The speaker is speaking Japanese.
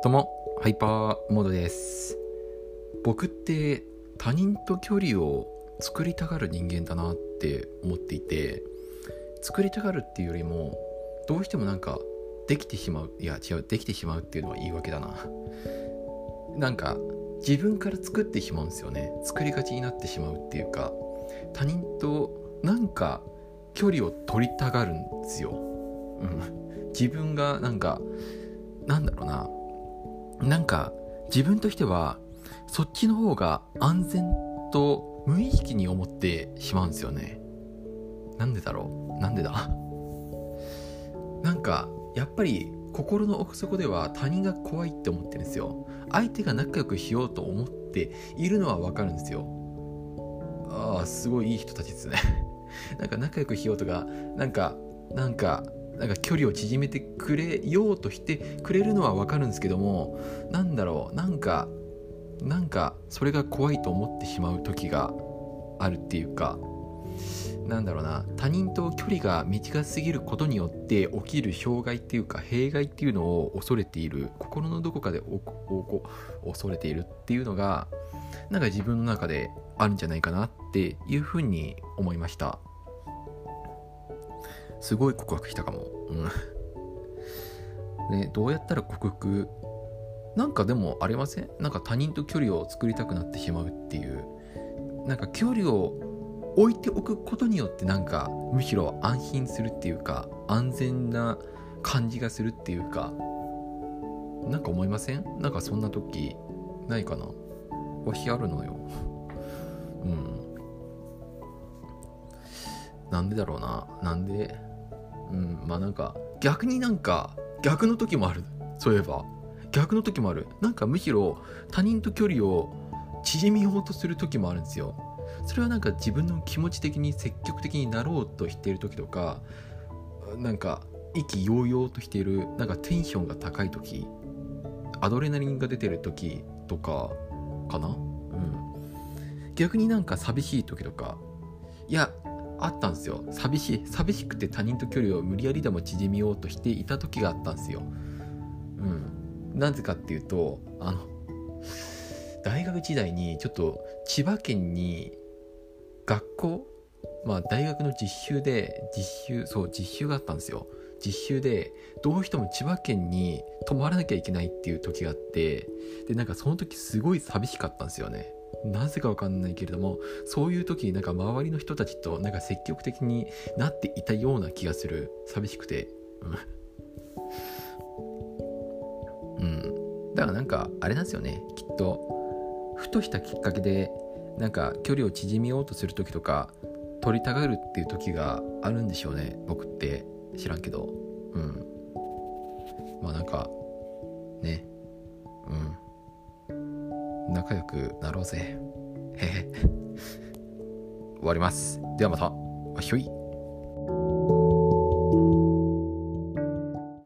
どうも、ハイパーモードです。僕って他人と距離を作りたがる人間だなって思っていて、作りたがるっていうよりも、どうしてもなんかできてしまう、いや違う、できてしまうっていうのは言い訳だな。なんか自分から作ってしまうんですよね。作りがちになってしまうっていうか、他人となんか距離を取りたがるんですよ。うん。自分がなんか、なんだろうな、なんか自分としてはそっちの方が安全と無意識に思ってしまうんですよね。なんでだろう？なんでだ？なんかやっぱり心の奥底では他人が怖いって思ってるんですよ。相手が仲良くしようと思っているのはわかるんですよ。ああ、すごいいい人たちですね。なんか仲良くしようとか、なんか、なんか、なんか距離を縮めてくれようとしてくれるのはわかるんですけどもなんだろうなんかなんかそれが怖いと思ってしまう時があるっていうかなんだろうな他人と距離が短すぎることによって起きる障害っていうか弊害っていうのを恐れている心のどこかでおおお恐れているっていうのがなんか自分の中であるんじゃないかなっていうふうに思いました。すごい告白したかも。うん。ね、どうやったら克服なんかでもありません？なんか他人と距離を作りたくなってしまうっていう。なんか距離を置いておくことによってなんかむしろ安心するっていうか安全な感じがするっていうかなんか思いません？なんかそんな時ないかな？わしあるのよ。うん。なんでだろうな？なんでうん、まあなんか逆になんか逆の時もある。そういえば。逆の時もある。なんかむしろ他人と距離を縮めようとする時もあるんですよ。それはなんか自分の気持ち的に積極的になろうとしている時とかなんか意気揚々としているなんかテンションが高い時アドレナリンが出てる時とかかな？うん。逆になんか寂しい時とかいやあったんですよ。寂しい寂しくて他人と距離を無理やりでも縮めようとしていた時があったんですよ。うん。なぜかっていうとあの大学時代にちょっと千葉県に学校まあ大学の実習で実習そう実習があったんですよ。実習でどうしても千葉県に泊まらなきゃいけないっていう時があってでなんかその時すごい寂しかったんですよね。なぜかわかんないけれどもそういう時になんか周りの人たちとなんか積極的になっていたような気がする。寂しくて。うん、うん、だからなんかあれなんですよね。きっとふとしたきっかけでなんか距離を縮めようとする時とか取りたがるっていう時があるんでしょうね。僕って。知らんけど。うん。まあなんかね。仲良くなろうぜ。へへ。終わります。ではまた。ひょい。